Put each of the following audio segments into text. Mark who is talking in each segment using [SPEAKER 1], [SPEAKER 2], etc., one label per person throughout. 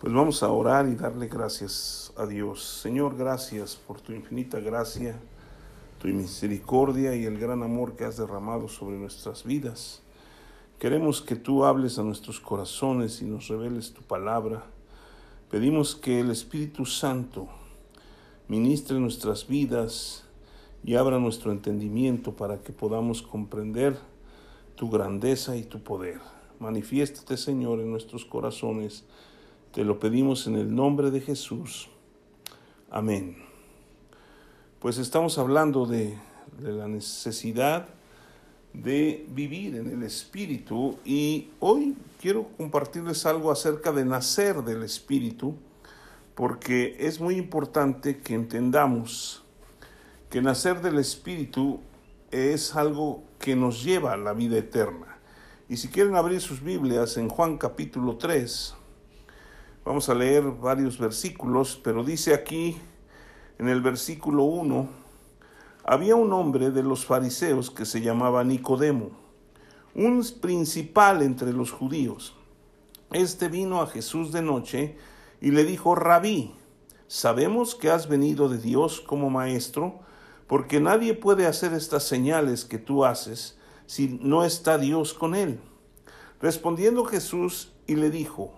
[SPEAKER 1] Pues vamos a orar y darle gracias a Dios. Señor, gracias por tu infinita gracia, tu misericordia y el gran amor que has derramado sobre nuestras vidas. Queremos que tú hables a nuestros corazones y nos reveles tu palabra. Pedimos que el Espíritu Santo ministre nuestras vidas y abra nuestro entendimiento para que podamos comprender tu grandeza y tu poder. Manifiéstate, Señor, en nuestros corazones te lo pedimos en el nombre de Jesús. Amén. Pues estamos hablando de, la necesidad de vivir en el Espíritu y hoy quiero compartirles algo acerca de nacer del Espíritu porque es muy importante que entendamos que nacer del Espíritu es algo que nos lleva a la vida eterna. Y si quieren abrir sus Biblias en Juan capítulo 3, Vamos a leer varios versículos, pero dice aquí en el versículo 1, había un hombre de los fariseos que se llamaba Nicodemo, un principal entre los judíos. Este vino a Jesús de noche y le dijo, Rabí, sabemos que has venido de Dios como maestro, porque nadie puede hacer estas señales que tú haces si no está Dios con él. Respondiendo Jesús y le dijo,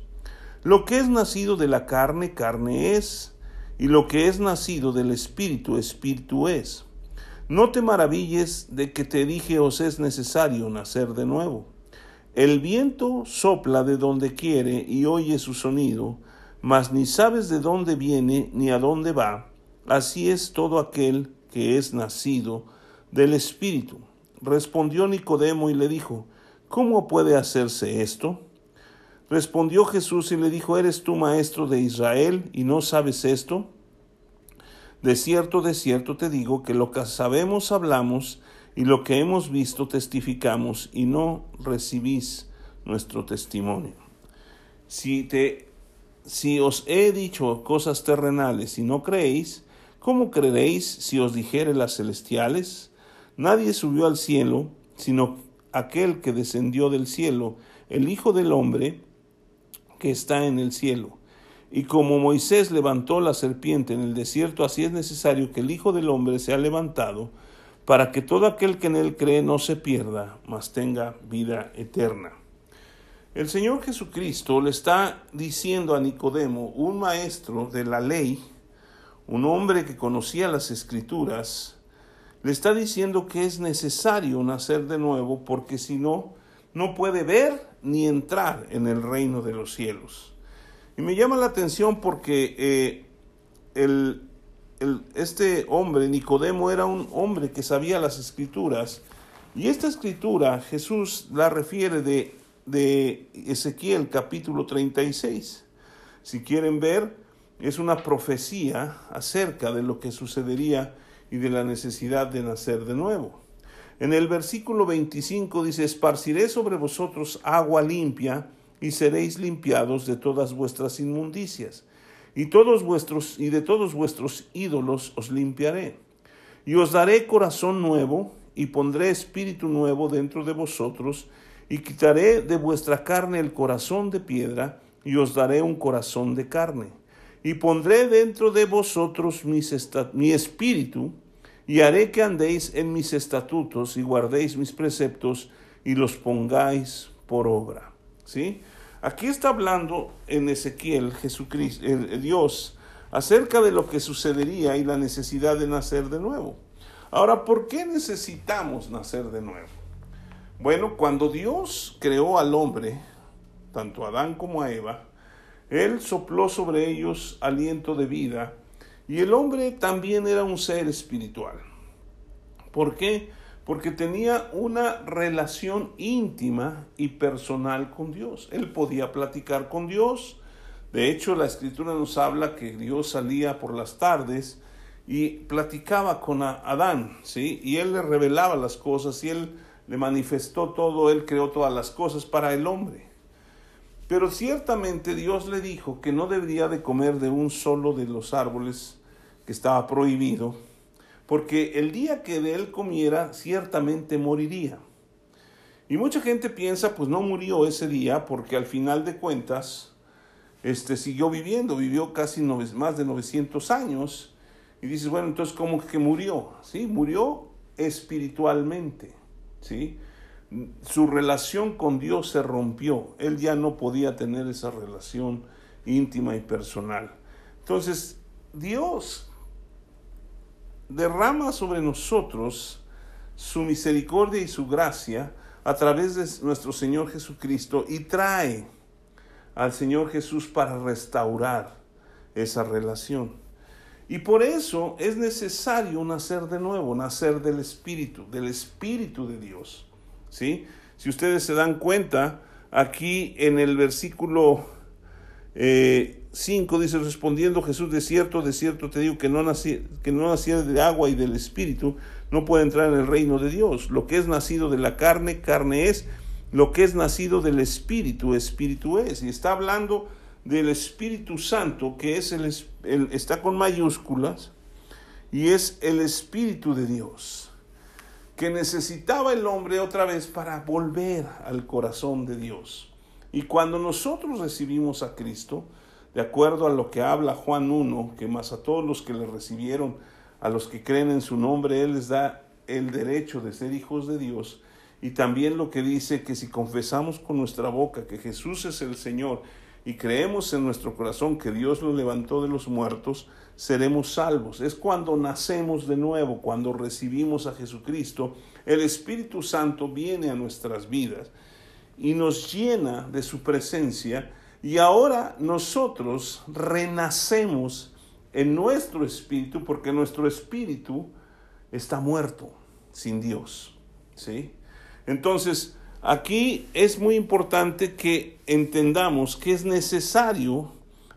[SPEAKER 1] Lo que es nacido de la carne, carne es, y lo que es nacido del espíritu, espíritu es. No te maravilles de que te dije os es necesario nacer de nuevo. El viento sopla de donde quiere y oye su sonido, mas ni sabes de dónde viene ni a dónde va. Así es todo aquel que es nacido del Espíritu. Respondió Nicodemo y le dijo, ¿Cómo puede hacerse esto? Respondió Jesús y le dijo, ¿eres tú maestro de Israel y no sabes esto? De cierto, de cierto te digo que lo que sabemos hablamos y lo que hemos visto testificamos y no recibís nuestro testimonio. Si te si os he dicho cosas terrenales y no creéis, ¿cómo creeréis si os dijere las celestiales? Nadie subió al cielo, sino aquel que descendió del cielo, el Hijo del Hombre, que está en el cielo. Y como Moisés levantó la serpiente en el desierto, así es necesario que el Hijo del Hombre sea levantado, para que todo aquel que en él cree no se pierda, mas tenga vida eterna. El Señor Jesucristo le está diciendo a Nicodemo, un maestro de la ley, un hombre que conocía las escrituras, le está diciendo que es necesario nacer de nuevo porque si no, no puede ver ni entrar en el reino de los cielos. Y me llama la atención porque eh, este hombre, Nicodemo, era un hombre que sabía las escrituras. Y esta escritura Jesús la refiere de, de Ezequiel capítulo 36. Si quieren ver, es una profecía acerca de lo que sucedería y de la necesidad de nacer de nuevo. En el versículo 25 dice, esparciré sobre vosotros agua limpia y seréis limpiados de todas vuestras inmundicias, y todos vuestros y de todos vuestros ídolos os limpiaré. Y os daré corazón nuevo y pondré espíritu nuevo dentro de vosotros y quitaré de vuestra carne el corazón de piedra y os daré un corazón de carne. Y pondré dentro de vosotros mi espíritu y haré que andéis en mis estatutos y guardéis mis preceptos y los pongáis por obra. ¿Sí? Aquí está hablando en Ezequiel Jesucristo, Dios, acerca de lo que sucedería y la necesidad de nacer de nuevo. Ahora, ¿por qué necesitamos nacer de nuevo? Bueno, cuando Dios creó al hombre, tanto a Adán como a Eva, Él sopló sobre ellos aliento de vida y el hombre también era un ser espiritual. ¿Por qué? Porque tenía una relación íntima y personal con Dios. Él podía platicar con Dios, De hecho, la escritura nos habla que Dios salía por las tardes y platicaba con Adán, ¿sí? Y él le revelaba las cosas y él le manifestó todo, él creó todas las cosas para el hombre. Pero ciertamente Dios le dijo que no debería de comer de un solo de los árboles que estaba prohibido, porque el día que de él comiera ciertamente moriría. Y mucha gente piensa, pues no murió ese día, porque al final de cuentas, este siguió viviendo, vivió casi más de 900 años, y dices, bueno, entonces, ¿cómo que murió? ¿Sí? Murió espiritualmente, ¿sí? Su relación con Dios se rompió, él ya no podía tener esa relación íntima y personal. Entonces, Dios derrama sobre nosotros su misericordia y su gracia a través de nuestro Señor Jesucristo y trae al Señor Jesús para restaurar esa relación. Y por eso es necesario nacer de nuevo, nacer del Espíritu, del Espíritu de Dios. ¿sí? Si ustedes se dan cuenta, aquí en el versículo 5 eh, dice, respondiendo Jesús, de cierto, de cierto te digo que no, nací, que no de agua y del Espíritu, no puede entrar en el reino de Dios. Lo que es nacido de la carne, carne es. Lo que es nacido del Espíritu, Espíritu es. Y está hablando del Espíritu Santo, que es el, está con mayúsculas, y es el Espíritu de Dios, que necesitaba el hombre otra vez para volver al corazón de Dios. Y cuando nosotros recibimos a Cristo, de acuerdo a lo que habla Juan 1, que más a todos los que le recibieron, a los que creen en su nombre, Él les da el derecho de ser hijos de Dios. Y también lo que dice que si confesamos con nuestra boca que Jesús es el Señor y creemos en nuestro corazón que Dios lo levantó de los muertos, seremos salvos. Es cuando nacemos de nuevo, cuando recibimos a Jesucristo, el Espíritu Santo viene a nuestras vidas y nos llena de su presencia y ahora nosotros renacemos en nuestro espíritu porque nuestro espíritu está muerto sin Dios, ¿sí? Entonces, Aquí es muy importante que entendamos que es necesario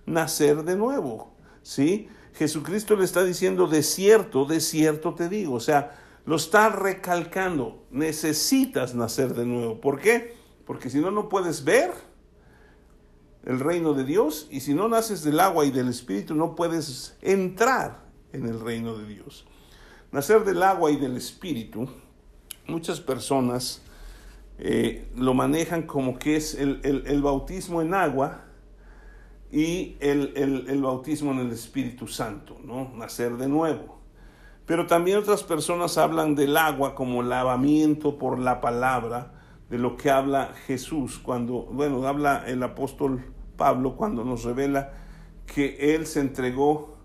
[SPEAKER 1] nacer de nuevo, ¿sí? Jesucristo le está diciendo, de cierto, de cierto te digo, o sea, lo está recalcando, necesitas nacer de nuevo. ¿Por qué? Porque si no, no puedes ver el reino de Dios y si no naces del agua y del Espíritu, no puedes entrar en el reino de Dios. Nacer del agua y del Espíritu, muchas personas eh, lo manejan como que es el, bautismo en agua y el, bautismo en el Espíritu Santo, ¿no? Nacer de nuevo. Pero también otras personas hablan del agua como lavamiento por la palabra, de lo que habla Jesús cuando, bueno, habla el apóstol Pablo cuando nos revela que Él se entregó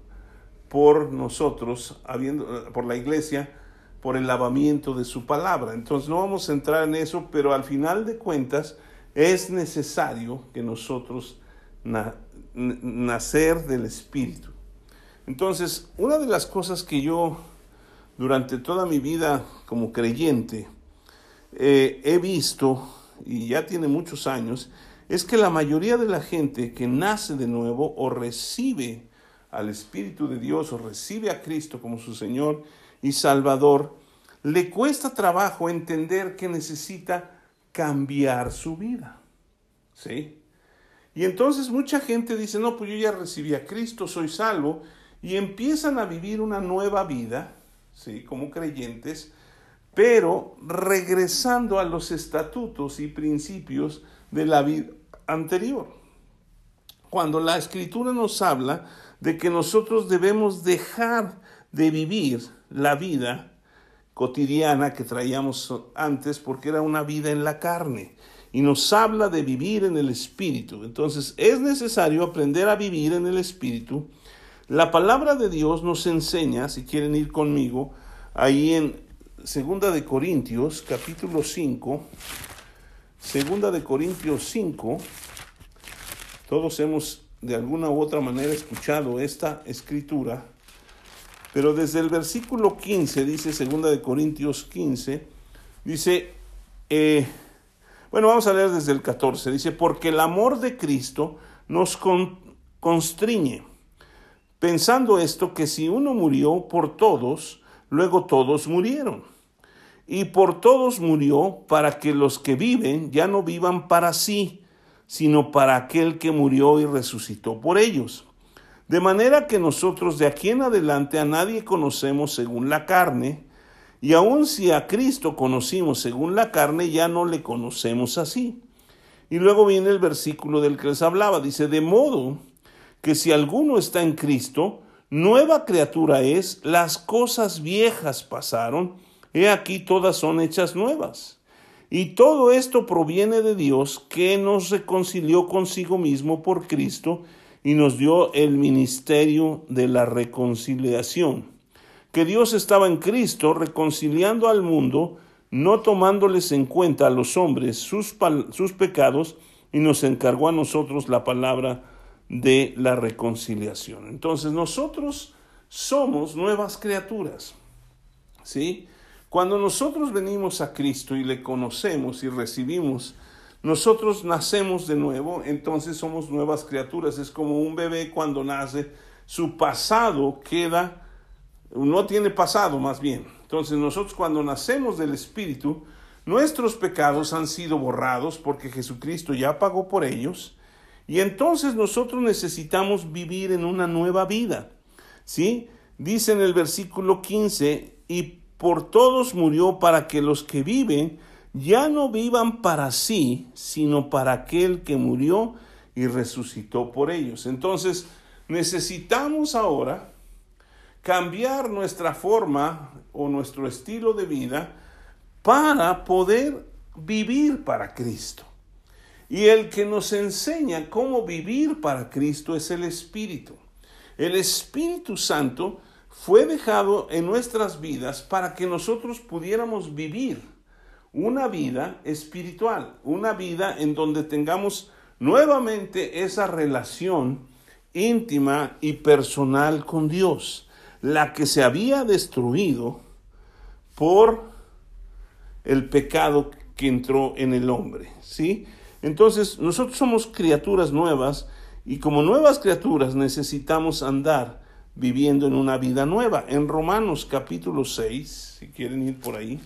[SPEAKER 1] por nosotros, habiendo, por la iglesia, por el lavamiento de su palabra. Entonces no vamos a entrar en eso, pero al final de cuentas es necesario que nosotros nacer del Espíritu. Entonces, una de las cosas que yo durante toda mi vida como creyente eh, he visto, y ya tiene muchos años, es que la mayoría de la gente que nace de nuevo o recibe al Espíritu de Dios o recibe a Cristo como su Señor, y Salvador, le cuesta trabajo entender que necesita cambiar su vida. ¿Sí? Y entonces mucha gente dice, no, pues yo ya recibí a Cristo, soy salvo, y empiezan a vivir una nueva vida, ¿sí? Como creyentes, pero regresando a los estatutos y principios de la vida anterior. Cuando la escritura nos habla de que nosotros debemos dejar de vivir la vida cotidiana que traíamos antes porque era una vida en la carne y nos habla de vivir en el espíritu. Entonces es necesario aprender a vivir en el espíritu. La palabra de Dios nos enseña, si quieren ir conmigo, ahí en Segunda de Corintios, capítulo 5, Segunda de Corintios 5, todos hemos de alguna u otra manera escuchado esta escritura, pero desde el versículo 15, dice segunda de Corintios 15, dice, eh, bueno, vamos a leer desde el 14, dice, porque el amor de Cristo nos, constriñe, pensando esto que si uno murió por todos, luego todos murieron. Y por todos murió para que los que viven ya no vivan para sí, sino para aquel que murió y resucitó por ellos. De manera que nosotros de aquí en adelante a nadie conocemos según la carne, y aun si a Cristo conocimos según la carne, ya no le conocemos así. Y luego viene el versículo del que les hablaba, dice, de modo que si alguno está en Cristo, nueva criatura es, las cosas viejas pasaron, he aquí todas son hechas nuevas. Y todo esto proviene de Dios que nos reconcilió consigo mismo por Cristo y nos dio el ministerio de la reconciliación. Que Dios estaba en Cristo reconciliando al mundo, no tomándoles en cuenta a los hombres sus, sus pecados, y nos encargó a nosotros la palabra de la reconciliación. Entonces nosotros somos nuevas criaturas. ¿Sí? Cuando nosotros venimos a Cristo y le conocemos y recibimos nosotros nacemos de nuevo, entonces somos nuevas criaturas. Es como un bebé cuando nace, su pasado queda, no tiene pasado más bien. Entonces nosotros cuando nacemos del Espíritu, nuestros pecados han sido borrados porque Jesucristo ya pagó por ellos. Y entonces nosotros necesitamos vivir en una nueva vida. ¿Sí? Dice en el versículo 15, y por todos murió para que los que viven ya no vivan para sí, sino para aquel que murió y resucitó por ellos. Entonces, necesitamos ahora cambiar nuestra forma o nuestro estilo de vida para poder vivir para Cristo. Y el que nos enseña cómo vivir para Cristo es el Espíritu. El Espíritu Santo fue dejado en nuestras vidas para que nosotros pudiéramos vivir una vida espiritual, una vida en donde tengamos nuevamente esa relación íntima y personal con Dios, la que se había destruido por el pecado que entró en el hombre, ¿sí? Entonces, nosotros somos criaturas nuevas y como nuevas criaturas necesitamos andar viviendo en una vida nueva. En Romanos capítulo 6, si quieren ir por ahí.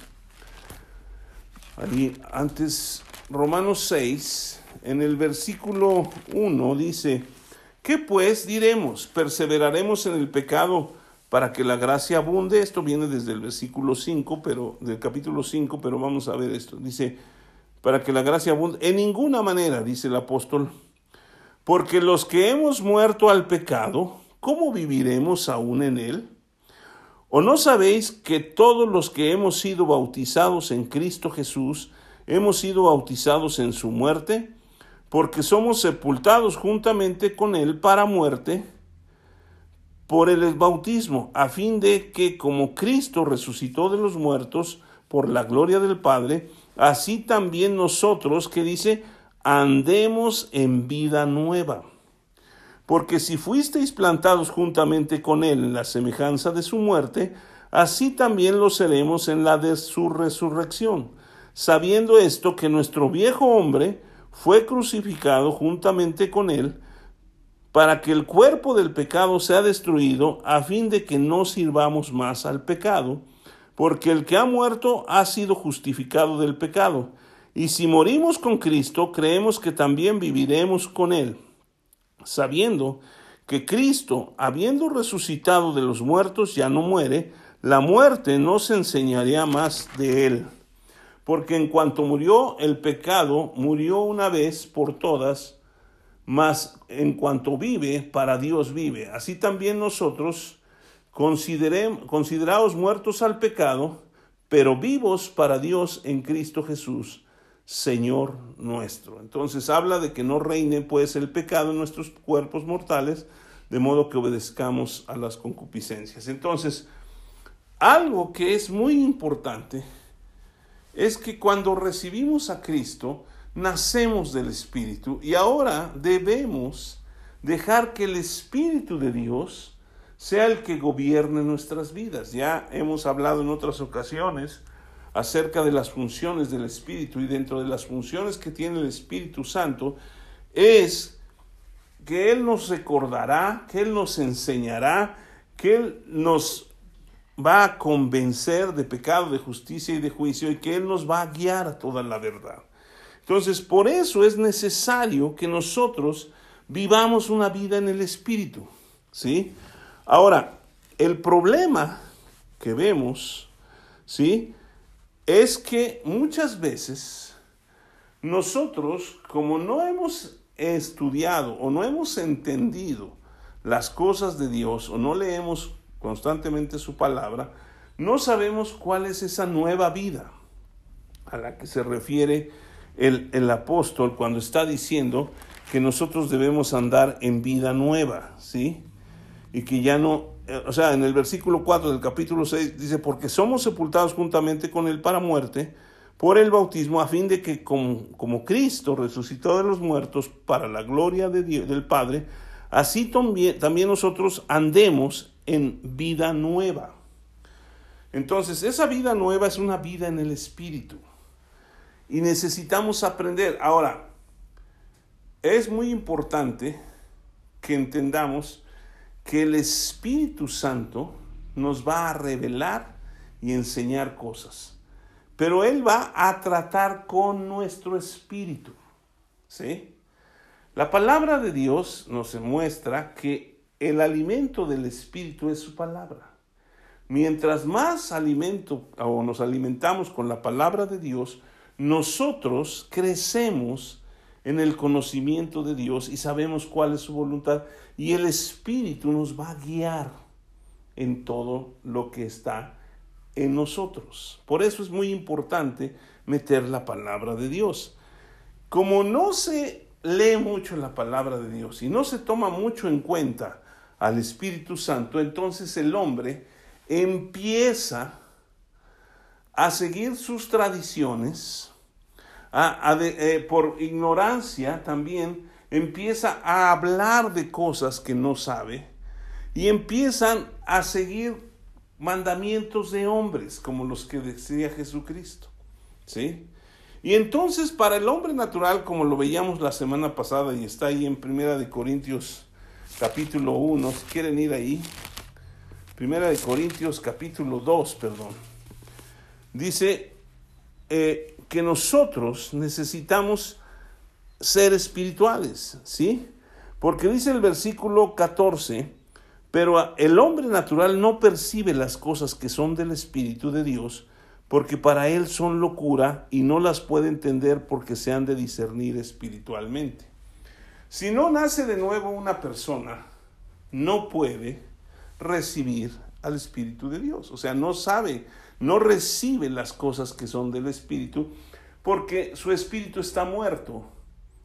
[SPEAKER 1] Ahí antes, Romanos 6, en el versículo 1 dice, ¿qué pues diremos? ¿Perseveraremos en el pecado para que la gracia abunde? Esto viene desde el versículo 5, pero del capítulo 5, pero vamos a ver esto. Dice, para que la gracia abunde. En ninguna manera, dice el apóstol, porque los que hemos muerto al pecado, ¿cómo viviremos aún en él? ¿O no sabéis que todos los que hemos sido bautizados en Cristo Jesús hemos sido bautizados en su muerte? Porque somos sepultados juntamente con Él para muerte por el bautismo, a fin de que como Cristo resucitó de los muertos por la gloria del Padre, así también nosotros, que dice, andemos en vida nueva. Porque si fuisteis plantados juntamente con Él en la semejanza de su muerte, así también lo seremos en la de su resurrección, sabiendo esto que nuestro viejo hombre fue crucificado juntamente con Él, para que el cuerpo del pecado sea destruido, a fin de que no sirvamos más al pecado, porque el que ha muerto ha sido justificado del pecado. Y si morimos con Cristo, creemos que también viviremos con Él sabiendo que Cristo, habiendo resucitado de los muertos, ya no muere, la muerte no se enseñaría más de él. Porque en cuanto murió el pecado, murió una vez por todas, mas en cuanto vive, para Dios vive. Así también nosotros considerados muertos al pecado, pero vivos para Dios en Cristo Jesús Señor nuestro. Entonces habla de que no reine pues el pecado en nuestros cuerpos mortales, de modo que obedezcamos a las concupiscencias. Entonces, algo que es muy importante es que cuando recibimos a Cristo, nacemos del Espíritu y ahora debemos dejar que el Espíritu de Dios sea el que gobierne nuestras vidas. Ya hemos hablado en otras ocasiones acerca de las funciones del Espíritu y dentro de las funciones que tiene el Espíritu Santo es que Él nos recordará, que Él nos enseñará, que Él nos va a convencer de pecado, de justicia y de juicio y que Él nos va a guiar a toda la verdad. Entonces, por eso es necesario que nosotros vivamos una vida en el Espíritu. ¿Sí? Ahora, el problema que vemos, ¿sí? Es que muchas veces nosotros, como no hemos estudiado o no hemos entendido las cosas de Dios o no leemos constantemente su palabra, no sabemos cuál es esa nueva vida a la que se refiere el, el apóstol cuando está diciendo que nosotros debemos andar en vida nueva, ¿sí? Y que ya no, o sea, en el versículo 4 del capítulo 6 dice, porque somos sepultados juntamente con él para muerte por el bautismo, a fin de que como, Cristo resucitó de los muertos para la gloria de Dios, del Padre, así también nosotros andemos en vida nueva. Entonces, esa vida nueva es una vida en el Espíritu. Y necesitamos aprender. Ahora, es muy importante que entendamos que el Espíritu Santo nos va a revelar y enseñar cosas. Pero Él va a tratar con nuestro espíritu. ¿Sí? La palabra de Dios nos muestra que el alimento del espíritu es su palabra. Mientras más alimento o nos alimentamos con la palabra de Dios, nosotros crecemos en el conocimiento de Dios y sabemos cuál es su voluntad y el Espíritu nos va a guiar en todo lo que está en nosotros. Por eso es muy importante meter la palabra de Dios. Como no se lee mucho la palabra de Dios y no se toma mucho en cuenta al Espíritu Santo, entonces el hombre empieza a seguir sus tradiciones, eh, por ignorancia también empieza a hablar de cosas que no sabe y empiezan a seguir mandamientos de hombres como los que decía Jesucristo. ¿Sí? Y entonces para el hombre natural, como lo veíamos la semana pasada y está ahí en Primera de Corintios capítulo 1, si quieren ir ahí, Primera de Corintios capítulo 2, perdón, dice, eh, que nosotros necesitamos ser espirituales, ¿sí? Porque dice el versículo 14, pero el hombre natural no percibe las cosas que son del Espíritu de Dios, porque para él son locura y no las puede entender porque se han de discernir espiritualmente. Si no nace de nuevo una persona, no puede recibir al Espíritu de Dios, o sea, no sabe no recibe las cosas que son del Espíritu, porque su espíritu está muerto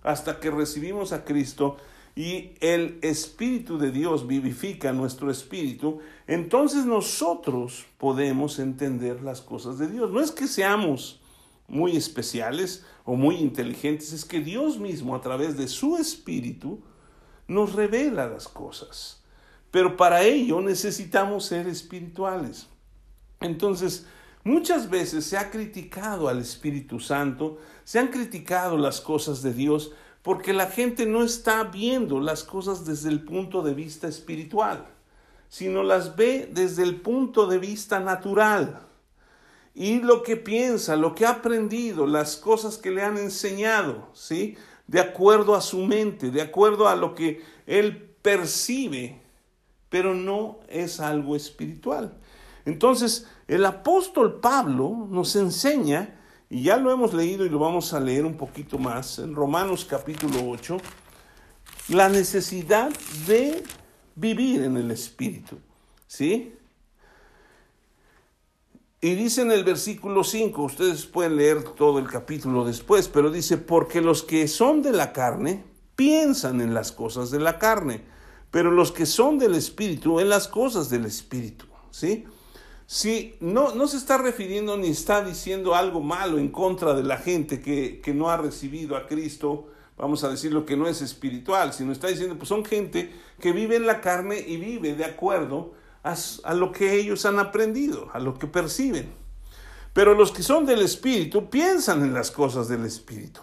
[SPEAKER 1] hasta que recibimos a Cristo y el Espíritu de Dios vivifica nuestro espíritu, entonces nosotros podemos entender las cosas de Dios. No es que seamos muy especiales o muy inteligentes, es que Dios mismo a través de su espíritu nos revela las cosas. Pero para ello necesitamos ser espirituales. Entonces, muchas veces se ha criticado al Espíritu Santo, se han criticado las cosas de Dios, porque la gente no está viendo las cosas desde el punto de vista espiritual, sino las ve desde el punto de vista natural. Y lo que piensa, lo que ha aprendido, las cosas que le han enseñado, ¿sí? De acuerdo a su mente, de acuerdo a lo que él percibe, pero no es algo espiritual. Entonces, el apóstol Pablo nos enseña, y ya lo hemos leído y lo vamos a leer un poquito más, en Romanos capítulo 8, la necesidad de vivir en el Espíritu. ¿Sí? Y dice en el versículo 5, ustedes pueden leer todo el capítulo después, pero dice, porque los que son de la carne piensan en las cosas de la carne, pero los que son del Espíritu en las cosas del Espíritu. ¿Sí? Si no, no se está refiriendo ni está diciendo algo malo en contra de la gente que, no ha recibido a Cristo, vamos a decir lo que no es espiritual, sino está diciendo, pues son gente que vive en la carne y vive de acuerdo a, a lo que ellos han aprendido, a lo que perciben. Pero los que son del Espíritu piensan en las cosas del Espíritu.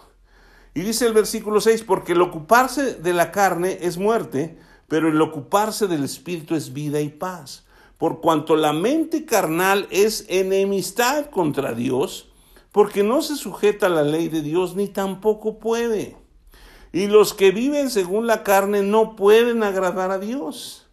[SPEAKER 1] Y dice el versículo 6, porque el ocuparse de la carne es muerte, pero el ocuparse del espíritu es vida y paz. Por cuanto la mente carnal es enemistad contra Dios, porque no se sujeta a la ley de Dios ni tampoco puede. Y los que viven según la carne no pueden agradar a Dios.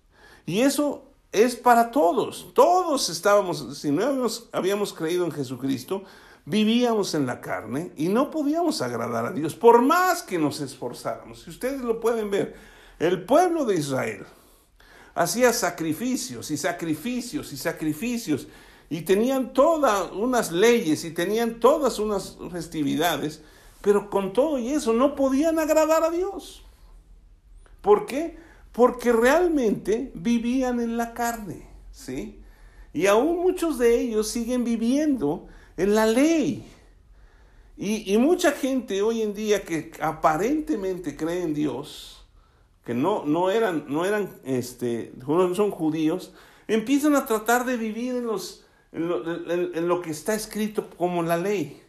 [SPEAKER 1] Y eso es para todos. Todos estábamos, si no habíamos, habíamos, creído en Jesucristo, vivíamos en la carne y no podíamos agradar a Dios, por más que nos esforzáramos. Si ustedes lo pueden ver, el pueblo de Israel hacía sacrificios y sacrificios y sacrificios y tenían todas unas leyes y tenían todas unas festividades, pero con todo y eso no podían agradar a Dios. ¿Por qué? porque realmente vivían en la carne, ¿sí? Y aún muchos de ellos siguen viviendo en la ley. Y, mucha gente hoy en día que aparentemente cree en Dios, que no, no eran, no eran, este, son judíos, empiezan a tratar de vivir en, los, en lo que está escrito como la ley.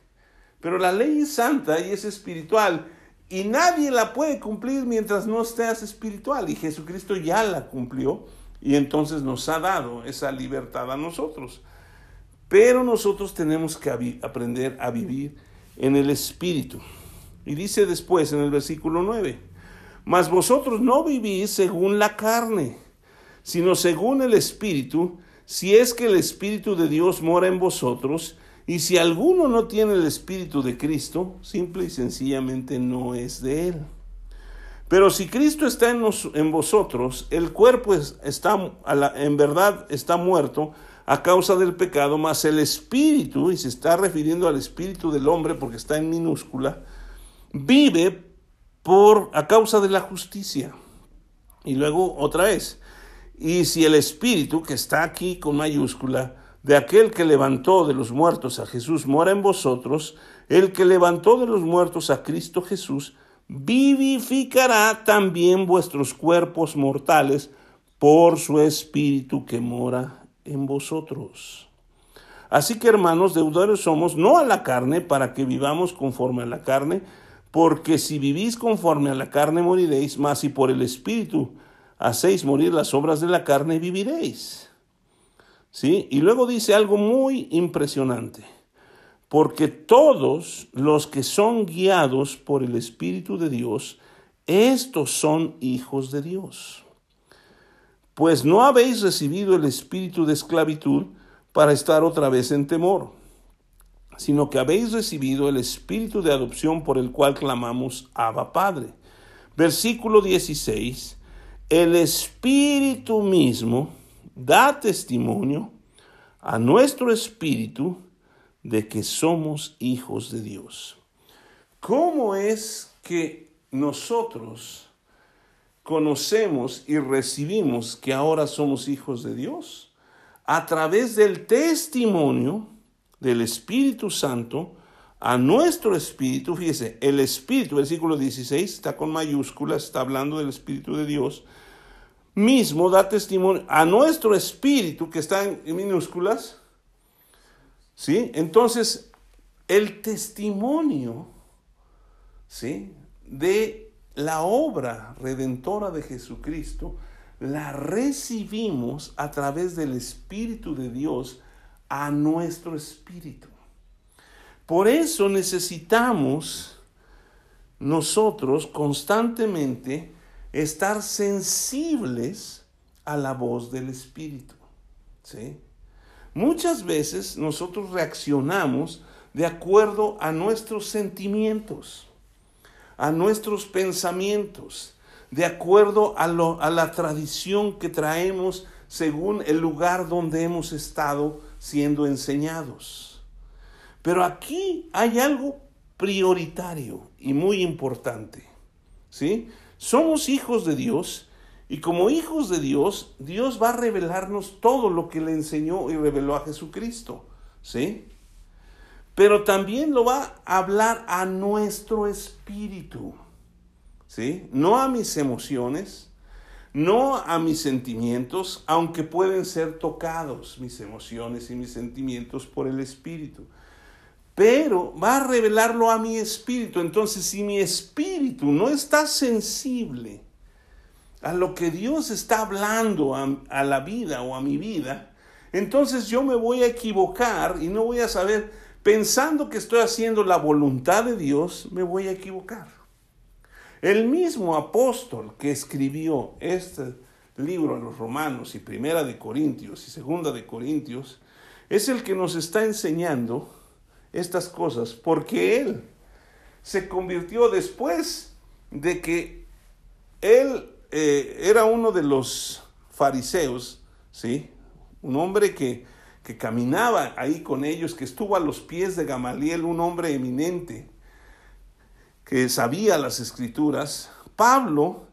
[SPEAKER 1] Pero la ley es santa y es espiritual y nadie la puede cumplir mientras no seas espiritual. Y Jesucristo ya la cumplió y entonces nos ha dado esa libertad a nosotros. Pero nosotros tenemos que aprender a vivir en el espíritu. Y dice después en el versículo 9, mas vosotros no vivís según la carne, sino según el espíritu, si es que el espíritu de Dios mora en vosotros, y si alguno no tiene el Espíritu de Cristo, simple y sencillamente no es de Él. Pero si Cristo está en, vosotros, el cuerpo está, en verdad está muerto a causa del pecado, mas el Espíritu, y se está refiriendo al Espíritu del hombre porque está en minúscula, vive por, a causa de la justicia. Y luego otra vez, y si el Espíritu, que está aquí con mayúscula, de aquel que levantó de los muertos a Jesús mora en vosotros, el que levantó de los muertos a Cristo Jesús, vivificará también vuestros cuerpos mortales por su Espíritu que mora en vosotros. Así que hermanos, deudores somos no a la carne para que vivamos conforme a la carne, porque si vivís conforme a la carne moriréis, mas si por el Espíritu hacéis morir las obras de la carne, viviréis. ¿Sí? Y luego dice algo muy impresionante, porque todos los que son guiados por el Espíritu de Dios, estos son hijos de Dios. Pues no habéis recibido el espíritu de esclavitud para estar otra vez en temor, sino que habéis recibido el espíritu de adopción por el cual clamamos Abba Padre. Versículo 16, el espíritu mismo da testimonio a nuestro espíritu de que somos hijos de Dios. ¿Cómo es que nosotros conocemos y recibimos que ahora somos hijos de Dios? A través del testimonio del Espíritu Santo a nuestro espíritu, fíjese, el espíritu, versículo 16, está con mayúsculas, está hablando del Espíritu de Dios, mismo da testimonio a nuestro espíritu, que está en minúsculas, ¿sí? Entonces, el testimonio, ¿sí? De la obra redentora de Jesucristo, la recibimos a través del Espíritu de Dios a nuestro espíritu. Por eso necesitamos nosotros constantemente estar sensibles a la voz del Espíritu. ¿sí? Muchas veces nosotros reaccionamos de acuerdo a nuestros sentimientos, a nuestros pensamientos, de acuerdo a, a la tradición que traemos según el lugar donde hemos estado siendo enseñados. Pero aquí hay algo prioritario y muy importante. ¿Sí? Somos hijos de Dios y como hijos de Dios, Dios va a revelarnos todo lo que le enseñó y reveló a Jesucristo. ¿Sí? Pero también lo va a hablar a nuestro espíritu. ¿Sí? No a mis emociones, no a mis sentimientos, aunque pueden ser tocados mis emociones y mis sentimientos por el espíritu. pero va a revelarlo a mi espíritu. Entonces, si mi espíritu no está sensible a lo que Dios está hablando a, la vida o a mi vida, entonces yo me voy a equivocar y no voy a saber, pensando que estoy haciendo la voluntad de Dios, me voy a equivocar. El mismo apóstol que escribió este libro a los romanos y primera de Corintios y segunda de Corintios, es el que nos está enseñando estas cosas, porque él se convirtió después de que él eh, era uno de los fariseos, ¿sí? un hombre que, que caminaba ahí con ellos, que estuvo a los pies de Gamaliel, un hombre eminente, que sabía las escrituras. Pablo,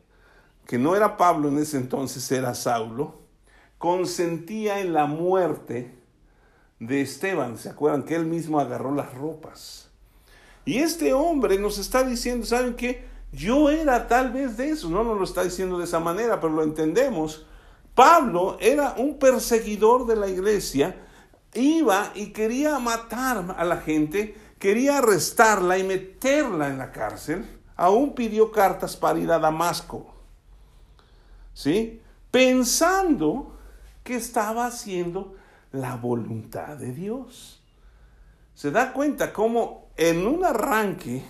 [SPEAKER 1] que no era Pablo en ese entonces, era Saulo, consentía en la muerte de Esteban. ¿Se acuerdan que él mismo agarró las ropas? Y este hombre nos está diciendo, ¿saben qué? Yo era tal vez de eso, no nos lo está diciendo de esa manera, pero lo entendemos Pablo era un perseguidor de la iglesia, iba y quería matar a la gente, quería arrestarla y meterla en la cárcel, aún pidió cartas para ir a Damasco. ¿Sí? Pensando que estaba haciendo la voluntad de Dios. Se da cuenta cómo en un arranque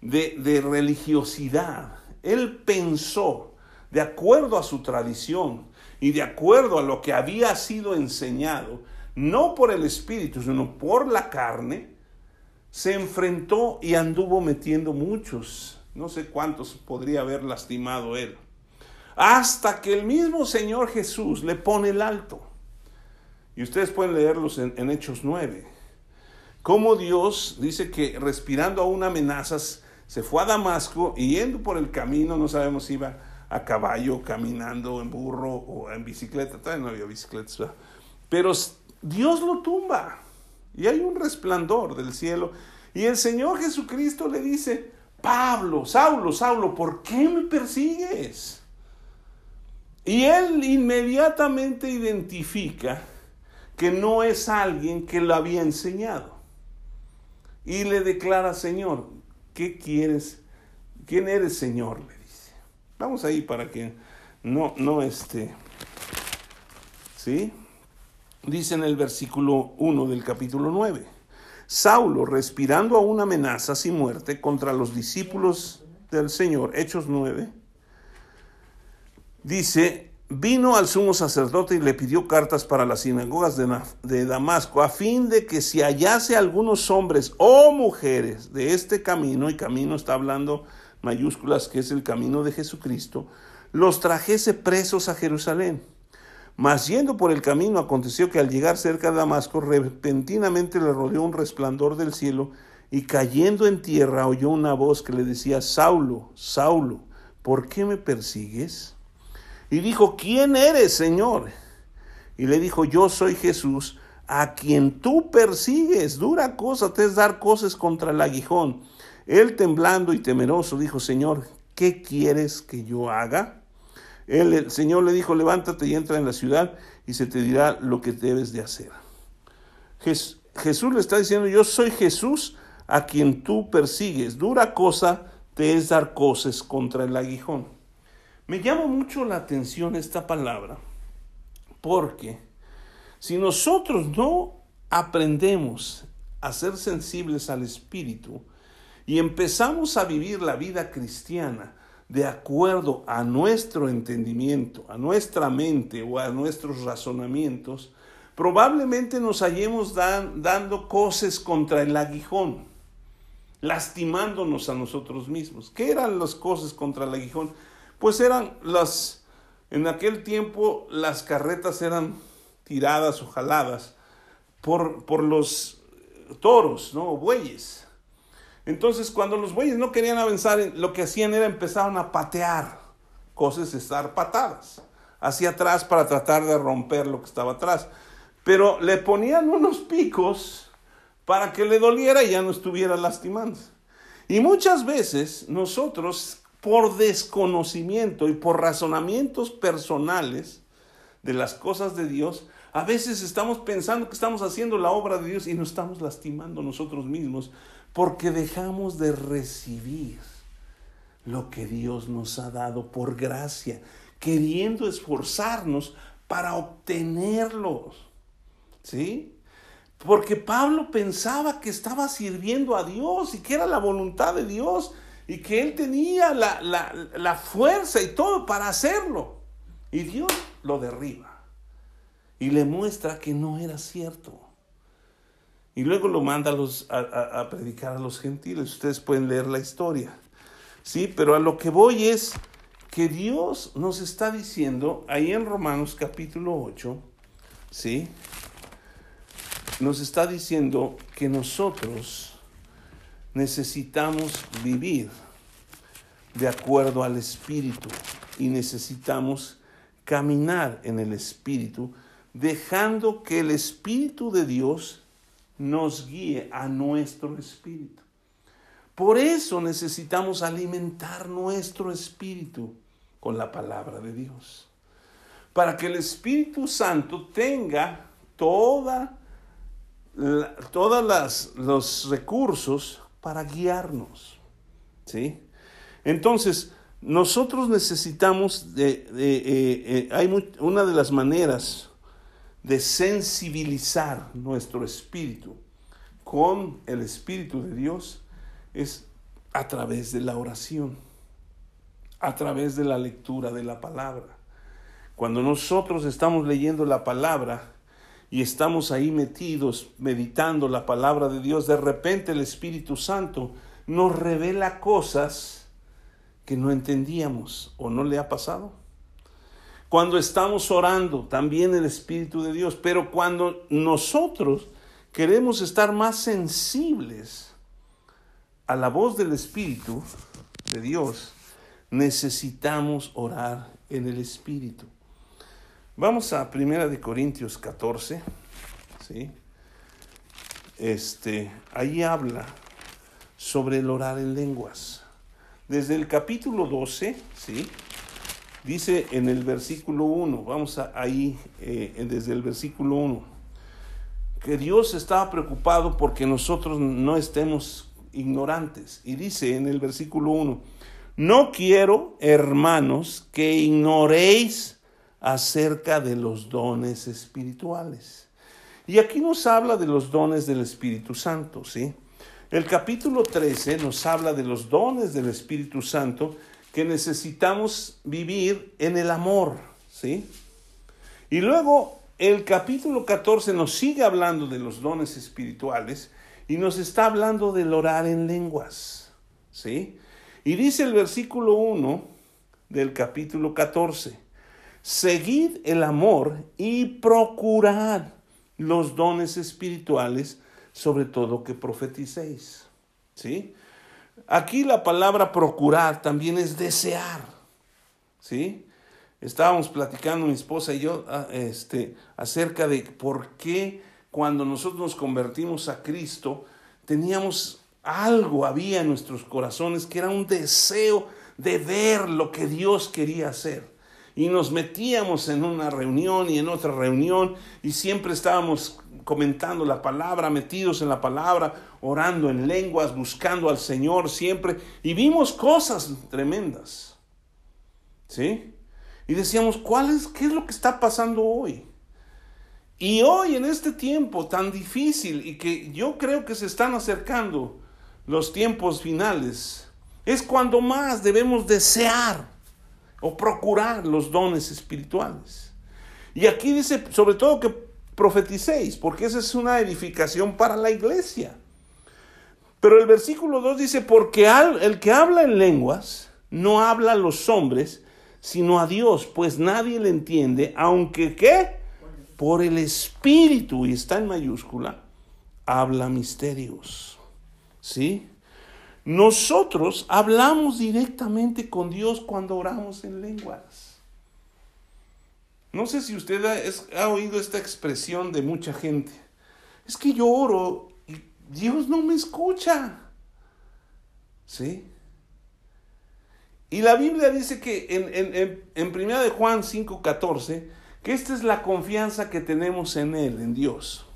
[SPEAKER 1] de, de religiosidad, él pensó de acuerdo a su tradición y de acuerdo a lo que había sido enseñado, no por el Espíritu, sino por la carne, se enfrentó y anduvo metiendo muchos, no sé cuántos podría haber lastimado él, hasta que el mismo Señor Jesús le pone el alto. Y ustedes pueden leerlos en, Hechos 9. Cómo Dios dice que respirando aún amenazas, se fue a Damasco y yendo por el camino, no sabemos si iba a caballo, caminando en burro o en bicicleta, todavía no había bicicletas, pero Dios lo tumba y hay un resplandor del cielo y el Señor Jesucristo le dice, Pablo, Saulo, Saulo, ¿por qué me persigues? Y él inmediatamente identifica que no es alguien que lo había enseñado. Y le declara, Señor, ¿qué quieres? ¿Quién eres, Señor? Vamos ahí para que no, no esté. ¿Sí? Dice en el versículo 1 del capítulo 9. Saulo, respirando a una amenaza sin muerte contra los discípulos del Señor, Hechos 9, dice, vino al sumo sacerdote y le pidió cartas para las sinagogas de, de, Damasco, a fin de que si hallase algunos hombres o mujeres de este camino, y camino está hablando mayúsculas, que es el camino de Jesucristo, los trajese presos a Jerusalén. Mas yendo por el camino aconteció que al llegar cerca de Damasco repentinamente le rodeó un resplandor del cielo y cayendo en tierra oyó una voz que le decía, Saulo, Saulo, ¿por qué me persigues? Y dijo, ¿quién eres, Señor? Y le dijo, yo soy Jesús, a quien tú persigues. Dura cosa te es dar cosas contra el aguijón. Él temblando y temeroso dijo, Señor, ¿qué quieres que yo haga? El Señor le dijo, levántate y entra en la ciudad y se te dirá lo que debes de hacer. Jesús le está diciendo, yo soy Jesús a quien tú persigues. Dura cosa te es dar cosas contra el aguijón. Me llama mucho la atención esta palabra porque si nosotros no aprendemos a ser sensibles al Espíritu, y empezamos a vivir la vida cristiana de acuerdo a nuestro entendimiento, a nuestra mente o a nuestros razonamientos, probablemente nos hallemos dando cosas contra el aguijón, lastimándonos a nosotros mismos. ¿Qué eran las cosas contra el aguijón? Pues eran las, en aquel tiempo las carretas eran tiradas o jaladas por, por los toros, ¿no? bueyes. Entonces, cuando los bueyes no querían avanzar, lo que hacían era empezaron a patear, cosas estar patadas, hacia atrás para tratar de romper lo que estaba atrás. Pero le ponían unos picos para que le doliera y ya no estuviera lastimando. Y muchas veces nosotros, por desconocimiento y por razonamientos personales, de las cosas de Dios, a veces estamos pensando que estamos haciendo la obra de Dios y nos estamos lastimando nosotros mismos porque dejamos de recibir lo que Dios nos ha dado por gracia, queriendo esforzarnos para obtenerlos. ¿Sí? Porque Pablo pensaba que estaba sirviendo a Dios y que era la voluntad de Dios y que él tenía la, la, fuerza y todo para hacerlo. Y Dios lo derriba y le muestra que no era cierto. Y luego lo manda a, los, a, a, predicar a los gentiles. Ustedes pueden leer la historia. Sí, pero a lo que voy es que Dios nos está diciendo ahí en Romanos capítulo 8, ¿sí? Nos está diciendo que nosotros necesitamos vivir de acuerdo al Espíritu y necesitamos caminar en el Espíritu, dejando que el Espíritu de Dios nos guíe a nuestro espíritu. Por eso necesitamos alimentar nuestro espíritu con la palabra de Dios. Para que el Espíritu Santo tenga toda, todos los recursos para guiarnos. ¿Sí? Entonces, nosotros necesitamos, de, eh, eh, hay una de las maneras de sensibilizar nuestro espíritu con el Espíritu de Dios es a través de la oración, a través de la lectura de la palabra. Cuando nosotros estamos leyendo la palabra y estamos ahí metidos meditando la palabra de Dios, de repente el Espíritu Santo nos revela cosas que no entendíamos o no le ha pasado. Cuando estamos orando, también el Espíritu de Dios, pero cuando nosotros queremos estar más sensibles a la voz del Espíritu de Dios, necesitamos orar en el Espíritu. Vamos a Primera de Corintios 14, ¿sí? Este, ahí habla sobre el orar en lenguas. Desde el capítulo 12, ¿sí? Dice en el versículo 1, vamos a, ahí eh, desde el versículo 1, que Dios estaba preocupado porque nosotros no estemos ignorantes. Y dice en el versículo 1, no quiero, hermanos, que ignoréis acerca de los dones espirituales. Y aquí nos habla de los dones del Espíritu Santo, ¿sí? El capítulo 13 nos habla de los dones del Espíritu Santo que necesitamos vivir en el amor, ¿sí? Y luego el capítulo 14 nos sigue hablando de los dones espirituales y nos está hablando del orar en lenguas, ¿sí? Y dice el versículo 1 del capítulo 14, seguid el amor y procurad los dones espirituales, sobre todo que profeticéis, ¿sí? Aquí la palabra procurar también es desear. ¿Sí? Estábamos platicando mi esposa y yo ah, este, acerca de por qué cuando nosotros nos convertimos a Cristo teníamos algo, había en nuestros corazones que era un deseo de ver lo que Dios quería hacer. Y nos metíamos en una reunión y en otra reunión y siempre estábamos comentando la palabra, metidos en la palabra, orando en lenguas, buscando al Señor siempre. Y vimos cosas tremendas. ¿Sí? Y decíamos, ¿cuál es, qué es lo que está pasando hoy? Y hoy, en este tiempo tan difícil y que yo creo que se están acercando los tiempos finales, es cuando más debemos desear o procurar los dones espirituales. Y aquí dice, sobre todo que profeticéis, porque esa es una edificación para la iglesia. Pero el versículo 2 dice, porque el que habla en lenguas no habla a los hombres, sino a Dios, pues nadie le entiende, aunque qué? Por el Espíritu, y está en mayúscula, habla misterios. ¿Sí? Nosotros hablamos directamente con Dios cuando oramos en lenguas. No sé si usted ha, oído esta expresión de mucha gente. Es que yo oro y Dios no me escucha. ¿Sí? Y la Biblia dice que en, en, en, 1 de Juan 5:14, que esta es la confianza que tenemos en Él, en Dios.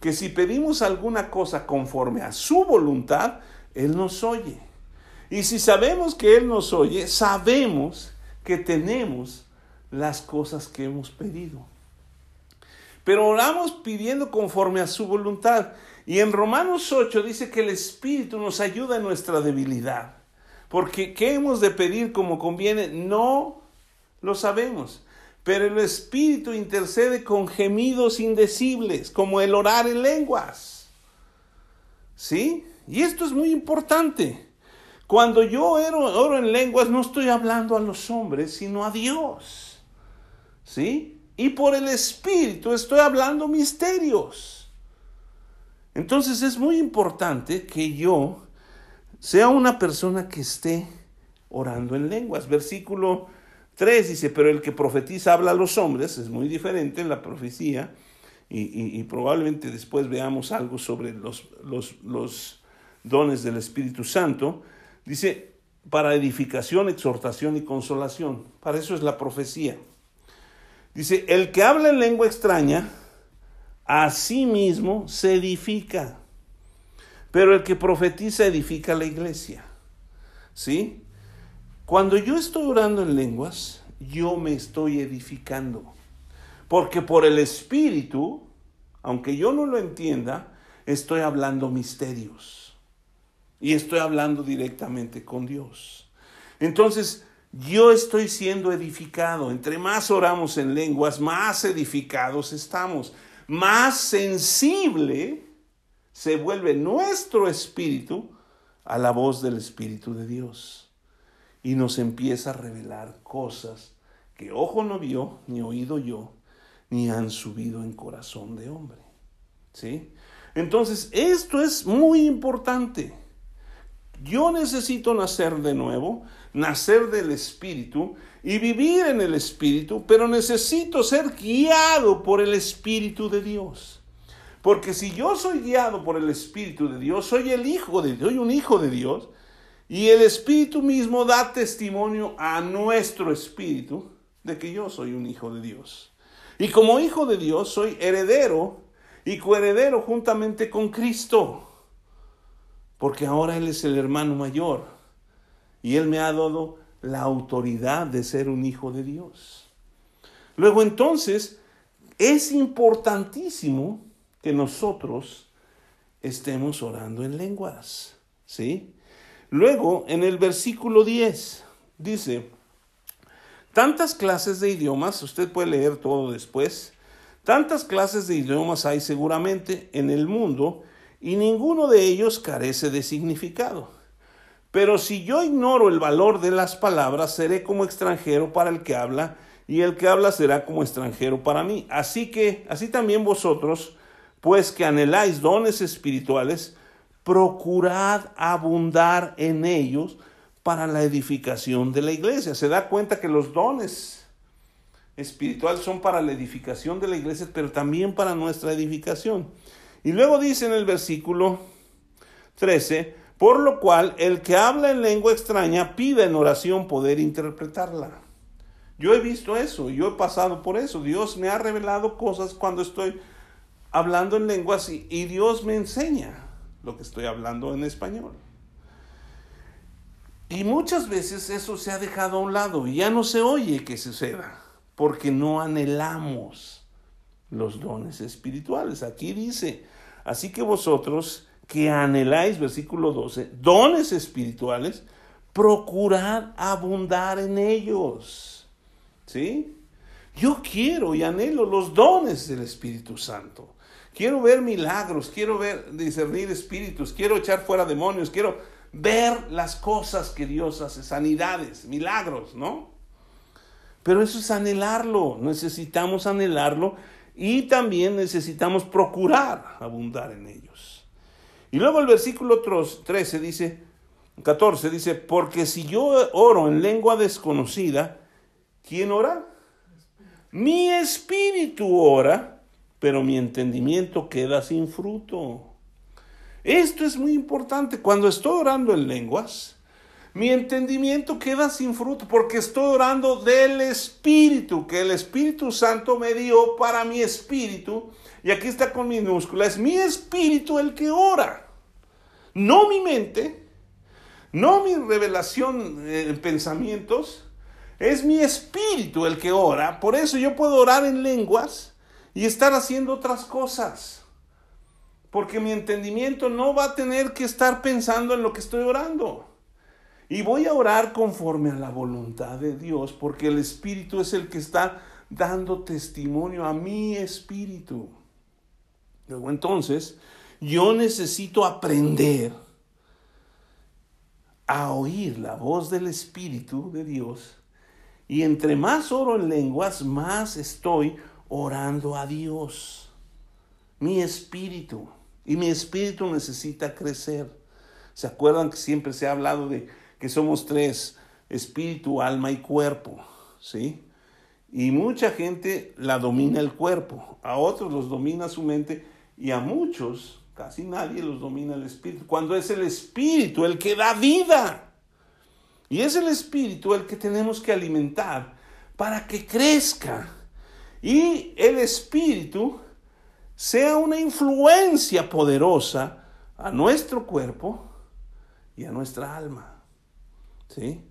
[SPEAKER 1] Que si pedimos alguna cosa conforme a su voluntad, Él nos oye. Y si sabemos que Él nos oye, sabemos que tenemos las cosas que hemos pedido. Pero oramos pidiendo conforme a su voluntad. Y en Romanos 8 dice que el Espíritu nos ayuda en nuestra debilidad. Porque ¿qué hemos de pedir como conviene? No lo sabemos. Pero el Espíritu intercede con gemidos indecibles, como el orar en lenguas. ¿Sí? Y esto es muy importante. Cuando yo oro, en lenguas, no estoy hablando a los hombres, sino a Dios. ¿Sí? Y por el Espíritu estoy hablando misterios. Entonces es muy importante que yo sea una persona que esté orando en lenguas. Versículo 3 dice, pero el que profetiza habla a los hombres, es muy diferente en la profecía, y, probablemente después veamos algo sobre los, los dones del Espíritu Santo. Dice, para edificación, exhortación y consolación. Para eso es la profecía. Dice, el que habla en lengua extraña, a sí mismo se edifica. Pero el que profetiza edifica la iglesia. ¿Sí? Cuando yo estoy orando en lenguas, yo me estoy edificando. Porque por el Espíritu, aunque yo no lo entienda, estoy hablando misterios. Y estoy hablando directamente con Dios. Entonces, yo estoy siendo edificado. Entre más oramos en lenguas, más edificados estamos. Más sensible se vuelve nuestro espíritu a la voz del Espíritu de Dios. Y nos empieza a revelar cosas que ojo no vio, ni oído yo, ni han subido en corazón de hombre. ¿Sí? Entonces, esto es muy importante. Yo necesito nacer de nuevo, nacer del Espíritu y vivir en el Espíritu, pero necesito ser guiado por el Espíritu de Dios. Porque si yo soy guiado por el Espíritu de Dios, soy el hijo de Dios, soy un hijo de Dios, y el Espíritu mismo da testimonio a nuestro espíritu de que yo soy un hijo de Dios. Y como hijo de Dios soy heredero y coheredero juntamente con Cristo porque ahora Él es el hermano mayor y Él me ha dado la autoridad de ser un hijo de Dios. Luego entonces, es importantísimo que nosotros estemos orando en lenguas, ¿sí? Luego, en el versículo 10, dice, tantas clases de idiomas, usted puede leer todo después, tantas clases de idiomas hay seguramente en el mundo y ninguno de ellos carece de significado. Pero si yo ignoro el valor de las palabras, seré como extranjero para el que habla, y el que habla será como extranjero para mí. Así que, así también vosotros, pues que anheláis dones espirituales, procurad abundar en ellos para la edificación de la iglesia. Se da cuenta que los dones espirituales son para la edificación de la iglesia, pero también para nuestra edificación. Y luego dice en el versículo 13, por lo cual el que habla en lengua extraña pide en oración poder interpretarla. Yo he visto eso, yo he pasado por eso. Dios me ha revelado cosas cuando estoy hablando en lenguas y, y Dios me enseña lo que estoy hablando en español. Y muchas veces eso se ha dejado a un lado y ya no se oye que suceda, porque no anhelamos los dones espirituales. Aquí dice, así que vosotros que anheláis, versículo 12, dones espirituales, procurad abundar en ellos. ¿Sí? Yo quiero y anhelo los dones del Espíritu Santo. Quiero ver milagros, quiero ver discernir espíritus, quiero echar fuera demonios, quiero ver las cosas que Dios hace, sanidades, milagros, ¿no? Pero eso es anhelarlo, necesitamos anhelarlo y también necesitamos procurar abundar en ellos. Y luego el versículo 13 dice, 14 dice, porque si yo oro en lengua desconocida, ¿quién ora? Mi espíritu ora, pero mi entendimiento queda sin fruto. Esto es muy importante. Cuando estoy orando en lenguas, mi entendimiento queda sin fruto porque estoy orando del Espíritu, que el Espíritu Santo me dio para mi espíritu. Y aquí está con minúscula, es mi espíritu el que ora, no mi mente, no mi revelación en pensamientos, es mi espíritu el que ora. Por eso yo puedo orar en lenguas y estar haciendo otras cosas. Porque mi entendimiento no va a tener que estar pensando en lo que estoy orando. Y voy a orar conforme a la voluntad de Dios, porque el Espíritu es el que está dando testimonio a mi espíritu. Luego entonces, yo necesito aprender a oír la voz del Espíritu de Dios. Y entre más oro en lenguas, más estoy orando a Dios. Mi espíritu. Y mi espíritu necesita crecer. ¿Se acuerdan que siempre se ha hablado de que somos tres, espíritu, alma y cuerpo, ¿sí? Y mucha gente la domina el cuerpo, a otros los domina su mente y a muchos, casi nadie los domina el espíritu, cuando es el espíritu el que da vida. Y es el espíritu el que tenemos que alimentar para que crezca. Y el espíritu sea una influencia poderosa a nuestro cuerpo y a nuestra alma. ¿Sí?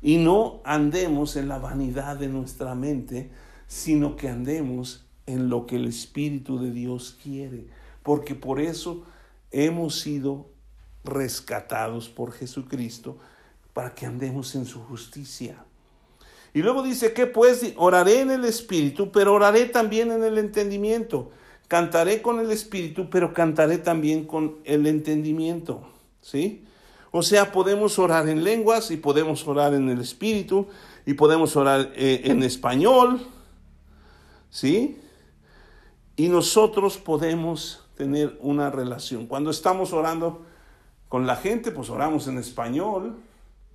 [SPEAKER 1] Y no andemos en la vanidad de nuestra mente, sino que andemos en lo que el Espíritu de Dios quiere, porque por eso hemos sido rescatados por Jesucristo, para que andemos en su justicia. Y luego dice que pues oraré en el Espíritu, pero oraré también en el entendimiento. Cantaré con el Espíritu, pero cantaré también con el entendimiento. ¿Sí? O sea, podemos orar en lenguas y podemos orar en el Espíritu y podemos orar eh, en español, ¿sí? Y nosotros podemos tener una relación. Cuando estamos orando con la gente, pues oramos en español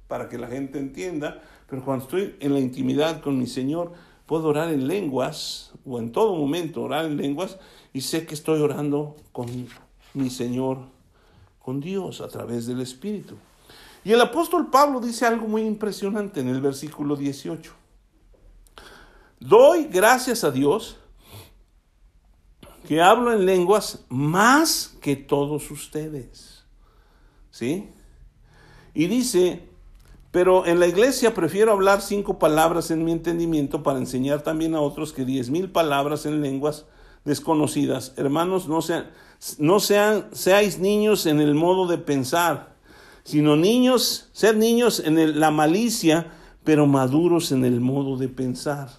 [SPEAKER 1] para que la gente entienda, pero cuando estoy en la intimidad con mi Señor, puedo orar en lenguas o en todo momento orar en lenguas y sé que estoy orando con mi Señor con Dios a través del Espíritu. Y el apóstol Pablo dice algo muy impresionante en el versículo 18. Doy gracias a Dios que hablo en lenguas más que todos ustedes. ¿Sí? Y dice, pero en la iglesia prefiero hablar cinco palabras en mi entendimiento para enseñar también a otros que diez mil palabras en lenguas desconocidas. Hermanos, no sean, no sean, seáis niños en el modo de pensar, sino niños, ser niños en la malicia, pero maduros en el modo de pensar.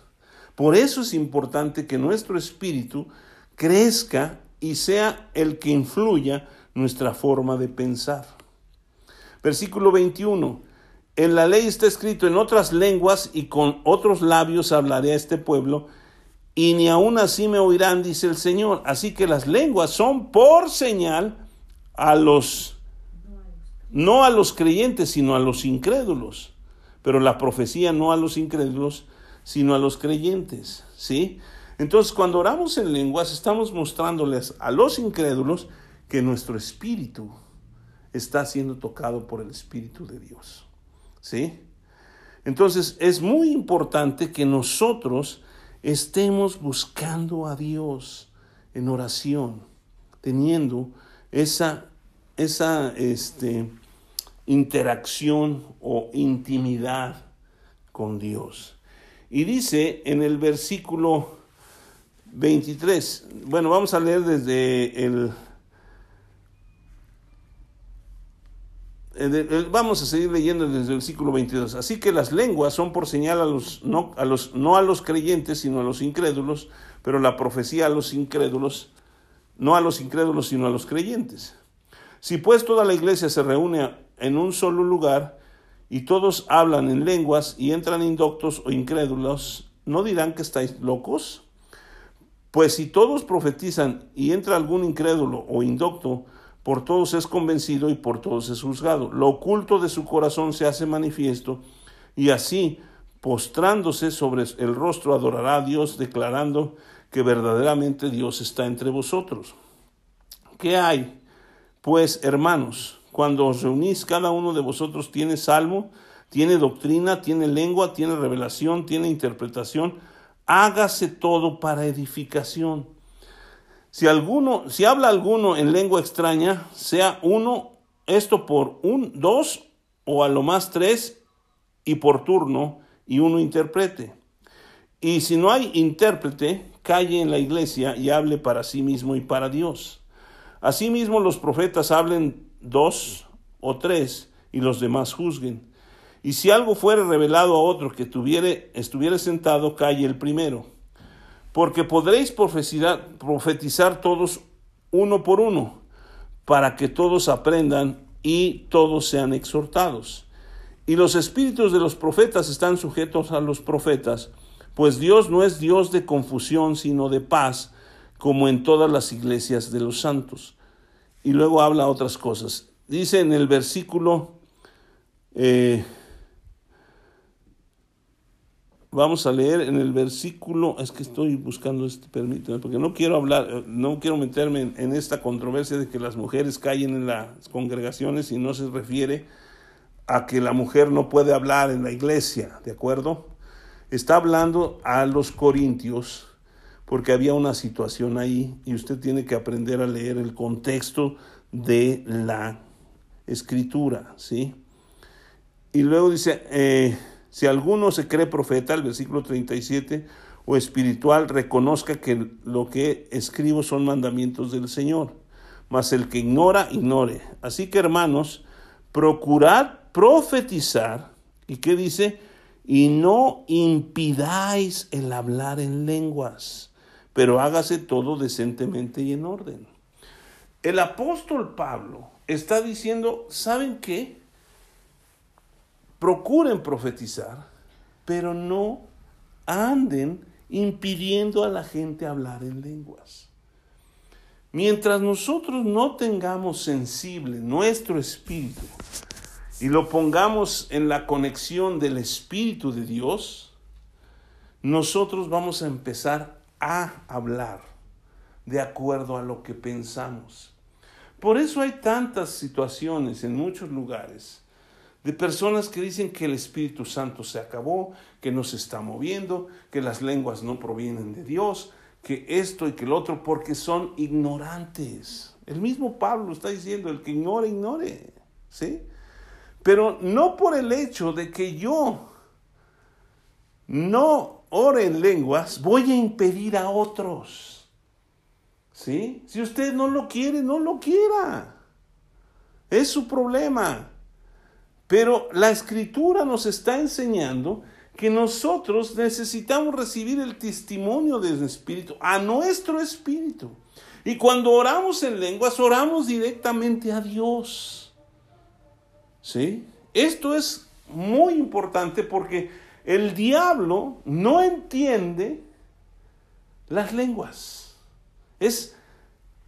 [SPEAKER 1] Por eso es importante que nuestro espíritu crezca y sea el que influya nuestra forma de pensar. Versículo 21. En la ley está escrito en otras lenguas y con otros labios hablaré a este pueblo y ni aun así me oirán, dice el Señor. Así que las lenguas son por señal a los, no a los creyentes, sino a los incrédulos. Pero la profecía no a los incrédulos, sino a los creyentes, ¿sí? Entonces, cuando oramos en lenguas, estamos mostrándoles a los incrédulos que nuestro espíritu está siendo tocado por el Espíritu de Dios, ¿sí? Entonces, es muy importante que nosotros estemos buscando a Dios en oración, teniendo esa, esa este, interacción o intimidad con Dios. Y dice en el versículo 23, bueno, vamos a leer desde el Vamos a seguir leyendo desde el versículo 22. Así que las lenguas son por señal a los, no, a los, no a los creyentes, sino a los incrédulos, pero la profecía a los incrédulos, no a los incrédulos, sino a los creyentes. Si pues toda la iglesia se reúne en un solo lugar y todos hablan en lenguas y entran indoctos o incrédulos, ¿no dirán que estáis locos? Pues si todos profetizan y entra algún incrédulo o indocto, por todos es convencido y por todos es juzgado. Lo oculto de su corazón se hace manifiesto y así, postrándose sobre el rostro, adorará a Dios, declarando que verdaderamente Dios está entre vosotros. ¿Qué hay? Pues, hermanos, cuando os reunís, cada uno de vosotros tiene salmo, tiene doctrina, tiene lengua, tiene revelación, tiene interpretación. Hágase todo para edificación. Si alguno, si habla alguno en lengua extraña, sea uno, esto por un, dos o a lo más tres y por turno, y uno interprete. Y si no hay intérprete, calle en la iglesia y hable para sí mismo y para Dios. Asimismo los profetas hablen dos o tres y los demás juzguen. Y si algo fuere revelado a otro que tuviere, estuviera sentado, calle el primero. Porque podréis profetizar, todos uno por uno, para que todos aprendan y todos sean exhortados. Y los espíritus de los profetas están sujetos a los profetas, pues Dios no es Dios de confusión, sino de paz, como en todas las iglesias de los santos. Y luego habla otras cosas. Dice en el versículo, eh, vamos a leer en el versículo, es que estoy buscando este, permíteme, porque no quiero hablar, no quiero meterme en, en esta controversia de que las mujeres callen en las congregaciones y no se refiere a que la mujer no puede hablar en la iglesia, ¿de acuerdo? Está hablando a los corintios porque había una situación ahí y usted tiene que aprender a leer el contexto de la escritura, ¿sí? Y luego dice, eh, si alguno se cree profeta, el versículo 37, o espiritual, reconozca que lo que escribo son mandamientos del Señor, mas el que ignora, ignore. Así que hermanos, procurad profetizar, ¿y qué dice? Y no impidáis el hablar en lenguas, pero hágase todo decentemente y en orden. El apóstol Pablo está diciendo, ¿saben qué? Procuren profetizar, pero no anden impidiendo a la gente hablar en lenguas. Mientras nosotros no tengamos sensible nuestro espíritu y lo pongamos en la conexión del Espíritu de Dios, nosotros vamos a empezar a hablar de acuerdo a lo que pensamos. Por eso hay tantas situaciones en muchos lugares de personas que dicen que el Espíritu Santo se acabó, que no se está moviendo, que las lenguas no provienen de Dios, que esto y que el otro, porque son ignorantes. El mismo Pablo está diciendo, el que ignore, ignore. ¿Sí? Pero no por el hecho de que yo no ore en lenguas, voy a impedir a otros. ¿Sí? Si usted no lo quiere, no lo quiera. Es su problema. Pero la escritura nos está enseñando que nosotros necesitamos recibir el testimonio del Espíritu, a nuestro Espíritu. Y cuando oramos en lenguas, oramos directamente a Dios. ¿Sí? Esto es muy importante porque el diablo no entiende las lenguas. Es,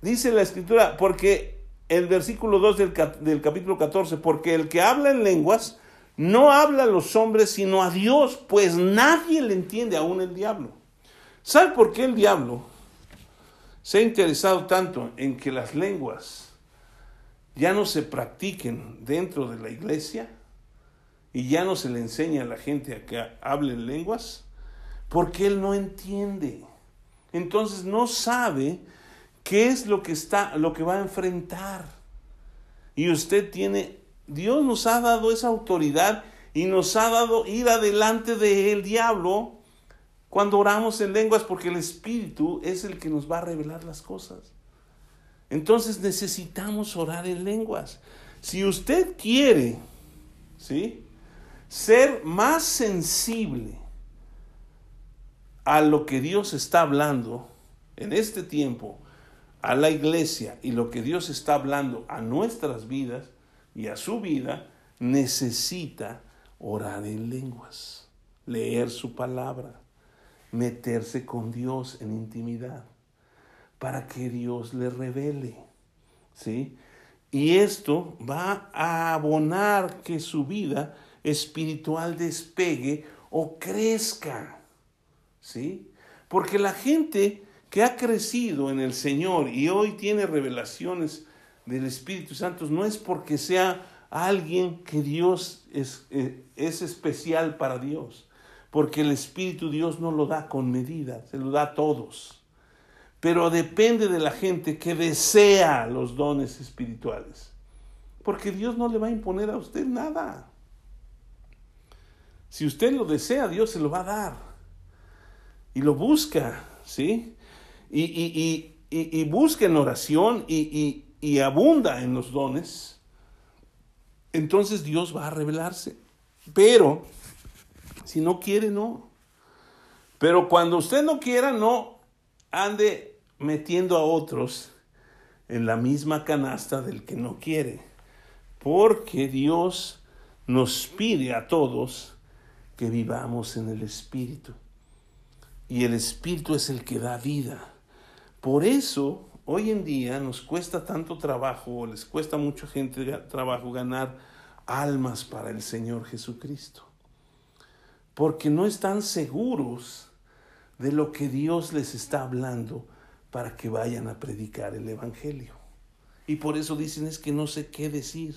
[SPEAKER 1] dice la escritura, porque el versículo 2 del, del, capítulo 14, porque el que habla en lenguas no habla a los hombres sino a Dios, pues nadie le entiende, aún el diablo. ¿Sabe por qué el diablo se ha interesado tanto en que las lenguas ya no se practiquen dentro de la iglesia y ya no se le enseña a la gente a que hablen lenguas, porque él no entiende. Entonces no sabe qué es lo que está lo que va a enfrentar. Y usted tiene Dios nos ha dado esa autoridad y nos ha dado ir adelante del diablo cuando oramos en lenguas porque el espíritu es el que nos va a revelar las cosas. Entonces necesitamos orar en lenguas. Si usted quiere, ¿sí? Ser más sensible a lo que Dios está hablando en este tiempo, a la iglesia y lo que Dios está hablando a nuestras vidas y a su vida, necesita orar en lenguas, leer su palabra, meterse con Dios en intimidad para que Dios le revele. ¿Sí? Y esto va a abonar que su vida espiritual despegue o crezca. ¿Sí? Porque la gente que ha crecido en el Señor y hoy tiene revelaciones del Espíritu Santo no es porque sea alguien que Dios es, eh, es especial para Dios, porque el Espíritu Dios no lo da con medida, se lo da a todos. Pero depende de la gente que desea los dones espirituales, porque Dios no le va a imponer a usted nada. Si usted lo desea, Dios se lo va a dar. Y lo busca, ¿sí? Y, y, y, y busca en oración y, y abunda en los dones, entonces Dios va a revelarse. Pero, si no quiere, no. Pero cuando usted no quiera, no ande metiendo a otros en la misma canasta del que no quiere. Porque Dios nos pide a todos que vivamos en el Espíritu. Y el Espíritu es el que da vida. Por eso hoy en día nos cuesta tanto trabajo, les cuesta mucha gente trabajo ganar almas para el Señor Jesucristo. Porque no están seguros de lo que Dios les está hablando para que vayan a predicar el Evangelio. Y por eso dicen es que no sé qué decir.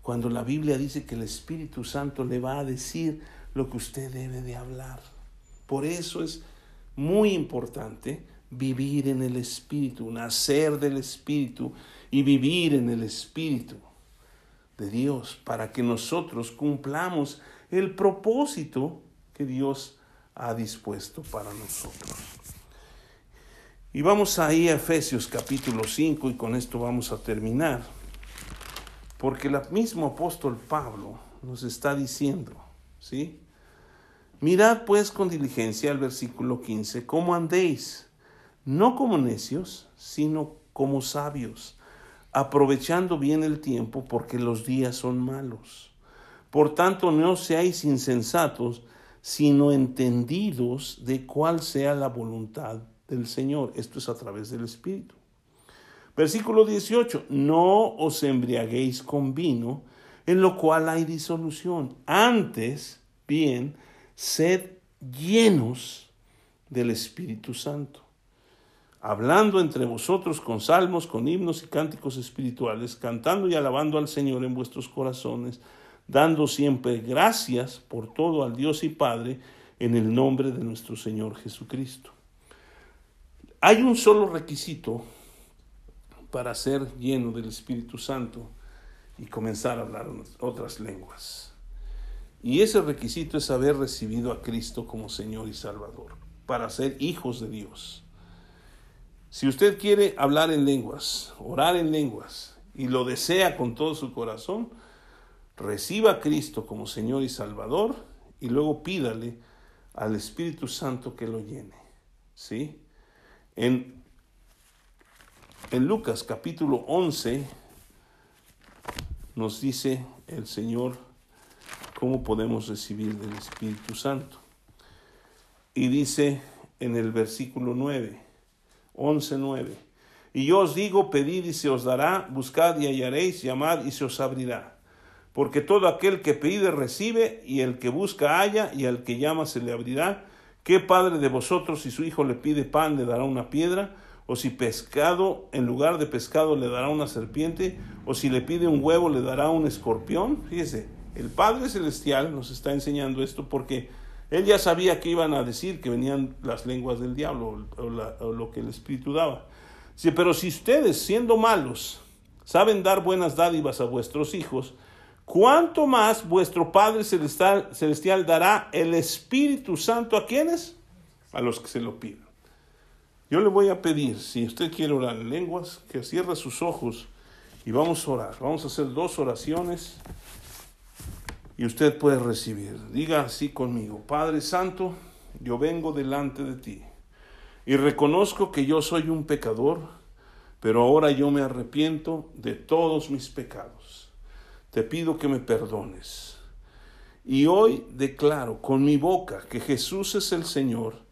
[SPEAKER 1] Cuando la Biblia dice que el Espíritu Santo le va a decir lo que usted debe de hablar. Por eso es muy importante vivir en el Espíritu, nacer del Espíritu y vivir en el Espíritu de Dios para que nosotros cumplamos el propósito que Dios ha dispuesto para nosotros. Y vamos ahí a Efesios capítulo 5 y con esto vamos a terminar. Porque el mismo apóstol Pablo nos está diciendo, ¿sí? Mirad pues con diligencia el versículo 15, cómo andéis no como necios, sino como sabios, aprovechando bien el tiempo porque los días son malos. Por tanto, no seáis insensatos, sino entendidos de cuál sea la voluntad del Señor. Esto es a través del Espíritu. Versículo 18, no os embriaguéis con vino, en lo cual hay disolución. Antes, bien, sed llenos del Espíritu Santo hablando entre vosotros con salmos, con himnos y cánticos espirituales, cantando y alabando al Señor en vuestros corazones, dando siempre gracias por todo al Dios y Padre en el nombre de nuestro Señor Jesucristo. Hay un solo requisito para ser lleno del Espíritu Santo y comenzar a hablar otras lenguas. Y ese requisito es haber recibido a Cristo como Señor y Salvador, para ser hijos de Dios. Si usted quiere hablar en lenguas, orar en lenguas, y lo desea con todo su corazón, reciba a Cristo como Señor y Salvador y luego pídale al Espíritu Santo que lo llene. ¿Sí? En, en Lucas capítulo 11 nos dice el Señor cómo podemos recibir del Espíritu Santo. Y dice en el versículo 9, 11.9. Y yo os digo, pedid y se os dará, buscad y hallaréis, llamad y se os abrirá. Porque todo aquel que pide recibe, y el que busca halla, y al que llama se le abrirá. ¿Qué padre de vosotros si su hijo le pide pan le dará una piedra? ¿O si pescado en lugar de pescado le dará una serpiente? ¿O si le pide un huevo le dará un escorpión? Fíjese, el Padre Celestial nos está enseñando esto porque él ya sabía que iban a decir que venían las lenguas del diablo o, lo que el Espíritu daba. Sí, pero si ustedes, siendo malos, saben dar buenas dádivas a vuestros hijos, ¿cuánto más vuestro Padre Celestial, dará el Espíritu Santo a quienes? A los que se lo pidan. Yo le voy a pedir, si usted quiere orar en lenguas, que cierre sus ojos y vamos a orar. Vamos a hacer dos oraciones y usted puede recibir. Diga así conmigo, Padre Santo, yo vengo delante de ti y reconozco que yo soy un pecador, pero ahora yo me arrepiento de todos mis pecados. Te pido que me perdones. Y hoy declaro con mi boca que Jesús es el Señor,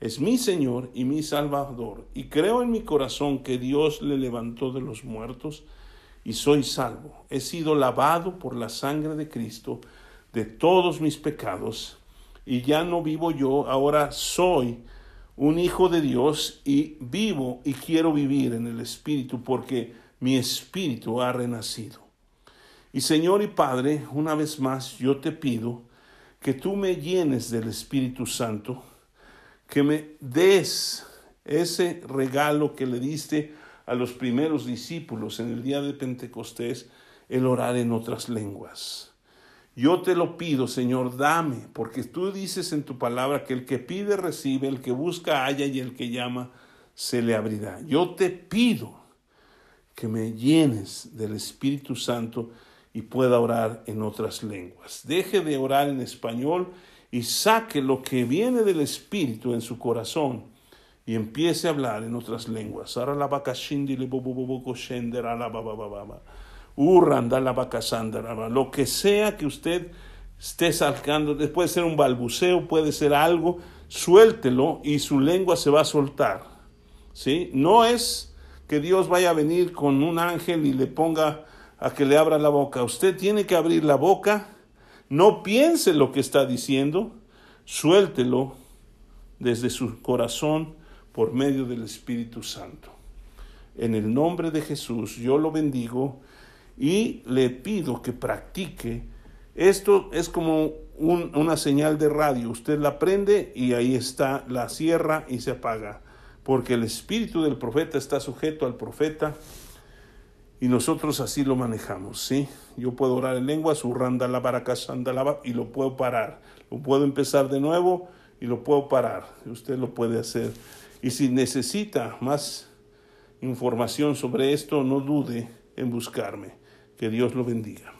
[SPEAKER 1] es mi Señor y mi Salvador, y creo en mi corazón que Dios le levantó de los muertos y soy salvo. He sido lavado por la sangre de Cristo de todos mis pecados y ya no vivo yo, ahora soy un hijo de Dios y vivo y quiero vivir en el Espíritu porque mi espíritu ha renacido. Y Señor y Padre, una vez más yo te pido que tú me llenes del Espíritu Santo, que me des ese regalo que le diste a los primeros discípulos en el día de Pentecostés, el orar en otras lenguas. Yo te lo pido, Señor, dame, porque tú dices en tu palabra que el que pide recibe, el que busca halla y el que llama se le abrirá. Yo te pido que me llenes del Espíritu Santo y pueda orar en otras lenguas. Deje de orar en español y saque lo que viene del Espíritu en su corazón y empiece a hablar en otras lenguas. Lo que sea que usted esté sacando, puede ser un balbuceo, puede ser algo, suéltelo y su lengua se va a soltar. ¿Sí? No es que Dios vaya a venir con un ángel y le ponga a que le abra la boca. Usted tiene que abrir la boca, no piense lo que está diciendo, suéltelo desde su corazón por medio del Espíritu Santo. En el nombre de Jesús yo lo bendigo y le pido que practique. Esto es como una señal de radio. Usted la prende y ahí está, la cierra y se apaga. Porque el espíritu del profeta está sujeto al profeta y nosotros así lo manejamos, ¿sí? Yo puedo orar en lengua, surranda la baraka sandalaba, y lo puedo parar. Lo puedo empezar de nuevo y lo puedo parar. Usted lo puede hacer. Y si necesita más información sobre esto, no dude en buscarme. Que Dios lo bendiga.